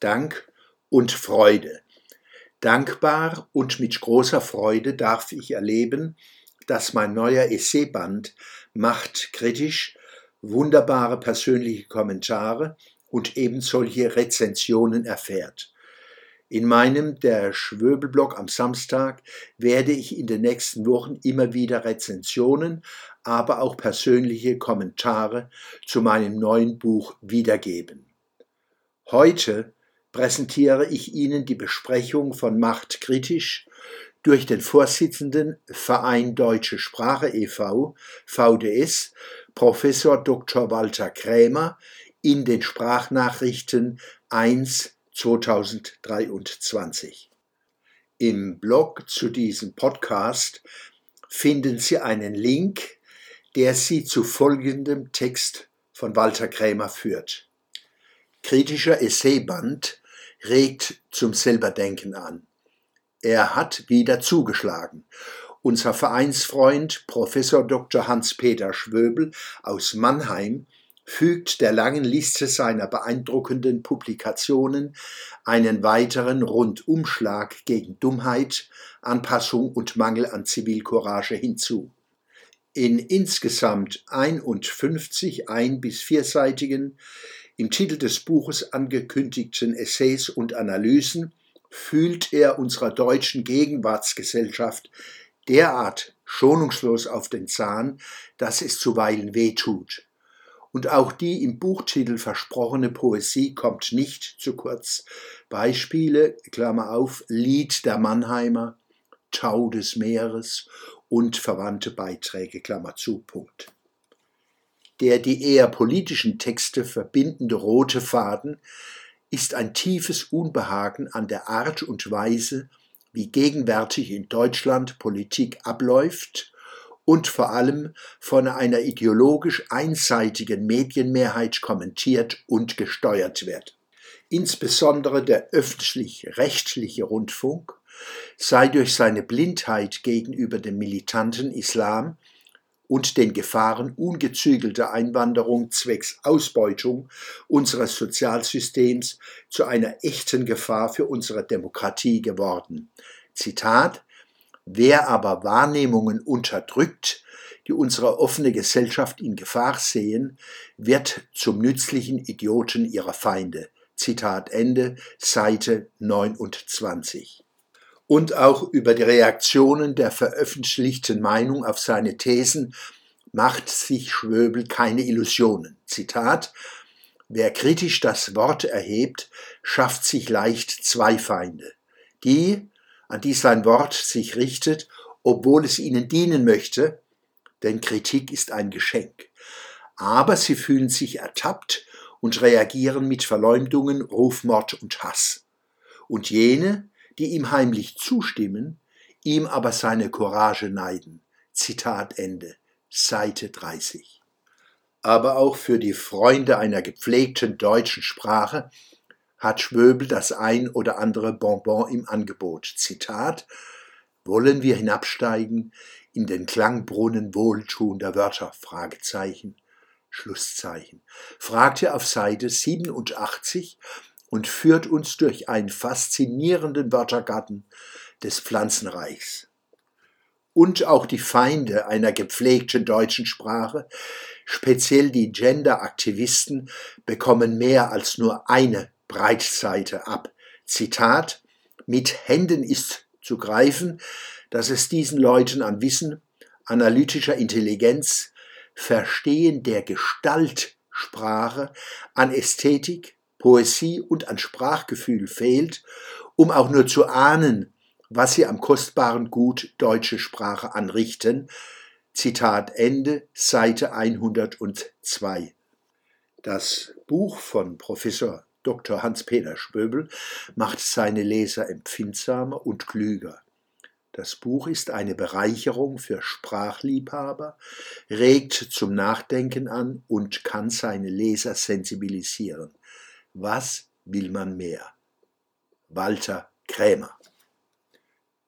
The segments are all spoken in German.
Dank und Freude. Dankbar und mit großer Freude darf ich erleben, dass mein neuer Essayband Macht kritisch wunderbare persönliche Kommentare und eben solche Rezensionen erfährt. In meinem Der Schwöbelblog am Samstag werde ich in den nächsten Wochen immer wieder Rezensionen, aber auch persönliche Kommentare zu meinem neuen Buch wiedergeben. Heute präsentiere ich Ihnen die Besprechung von Macht kritisch durch den Vorsitzenden Verein Deutsche Sprache e.V., VDS, Professor Dr. Walter Krämer in den Sprachnachrichten 1 2023. Im Blog zu diesem Podcast finden Sie einen Link, der Sie zu folgendem Text von Walter Krämer führt. Kritischer Essayband regt zum Selberdenken an. Er hat wieder zugeschlagen. Unser Vereinsfreund Professor Dr. Hans-Peter Schwöbel aus Mannheim fügt der langen Liste seiner beeindruckenden Publikationen einen weiteren Rundumschlag gegen Dummheit, Anpassung und Mangel an Zivilcourage hinzu. In insgesamt 51 ein- bis vierseitigen, im Titel des Buches angekündigten Essays und Analysen fühlt er unserer deutschen Gegenwartsgesellschaft derart schonungslos auf den Zahn, dass es zuweilen wehtut. Und auch die im Buchtitel versprochene Poesie kommt nicht zu kurz. Beispiele, Klammer auf, Lied der Mannheimer, Tau des Meeres und verwandte Beiträge, Klammer zu, Punkt. Der die eher politischen Texte verbindende rote Faden ist ein tiefes Unbehagen an der Art und Weise, wie gegenwärtig in Deutschland Politik abläuft und vor allem von einer ideologisch einseitigen Medienmehrheit kommentiert und gesteuert wird. Insbesondere der öffentlich-rechtliche Rundfunk sei durch seine Blindheit gegenüber dem militanten Islam und den Gefahren ungezügelter Einwanderung zwecks Ausbeutung unseres Sozialsystems zu einer echten Gefahr für unsere Demokratie geworden. Zitat Wer aber Wahrnehmungen unterdrückt, die unsere offene Gesellschaft in Gefahr sehen, wird zum nützlichen Idioten ihrer Feinde. Zitat Ende, Seite 29. Und auch über die Reaktionen der veröffentlichten Meinung auf seine Thesen macht sich Schwöbel keine Illusionen. Zitat Wer kritisch das Wort erhebt, schafft sich leicht zwei Feinde. Die, an die sein Wort sich richtet, obwohl es ihnen dienen möchte, denn Kritik ist ein Geschenk. Aber sie fühlen sich ertappt und reagieren mit Verleumdungen, Rufmord und Hass. Und jene, die ihm heimlich zustimmen, ihm aber seine Courage neiden. Zitat Ende, Seite 30. Aber auch für die Freunde einer gepflegten deutschen Sprache hat Schwöbel das ein oder andere Bonbon im Angebot. Zitat Wollen wir hinabsteigen in den Klangbrunnen wohltuender Wörter? Fragezeichen. Schlusszeichen. Fragt er auf Seite 87 und führt uns durch einen faszinierenden Wörtergarten des Pflanzenreichs. Und auch die Feinde einer gepflegten deutschen Sprache, speziell die Genderaktivisten, bekommen mehr als nur eine Breitseite ab. Zitat, mit Händen ist zu greifen, dass es diesen Leuten an Wissen, analytischer Intelligenz, Verstehen der Gestaltsprache, an Ästhetik, Poesie und an Sprachgefühl fehlt, um auch nur zu ahnen, was sie am kostbaren Gut deutsche Sprache anrichten. Zitat Ende, Seite 102. Das Buch von Professor Dr. Hans-Peter Spöbel macht seine Leser empfindsamer und klüger. Das Buch ist eine Bereicherung für Sprachliebhaber, regt zum Nachdenken an und kann seine Leser sensibilisieren. Was will man mehr? Walter Krämer.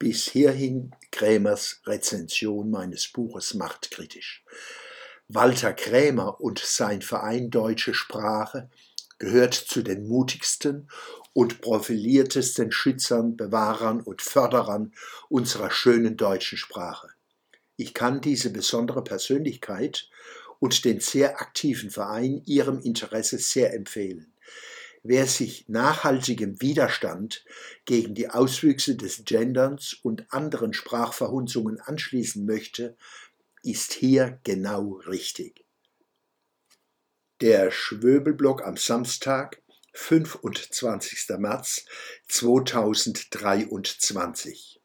Bis hierhin Krämers Rezension meines Buches Machtkritisch. Walter Krämer und sein Verein Deutsche Sprache gehört zu den mutigsten und profiliertesten Schützern, Bewahrern und Förderern unserer schönen deutschen Sprache. Ich kann diese besondere Persönlichkeit und den sehr aktiven Verein Ihrem Interesse sehr empfehlen. Wer sich nachhaltigem Widerstand gegen die Auswüchse des Genderns und anderen Sprachverhunzungen anschließen möchte, ist hier genau richtig. Der Schwöbelblock am Samstag, 25. März 2023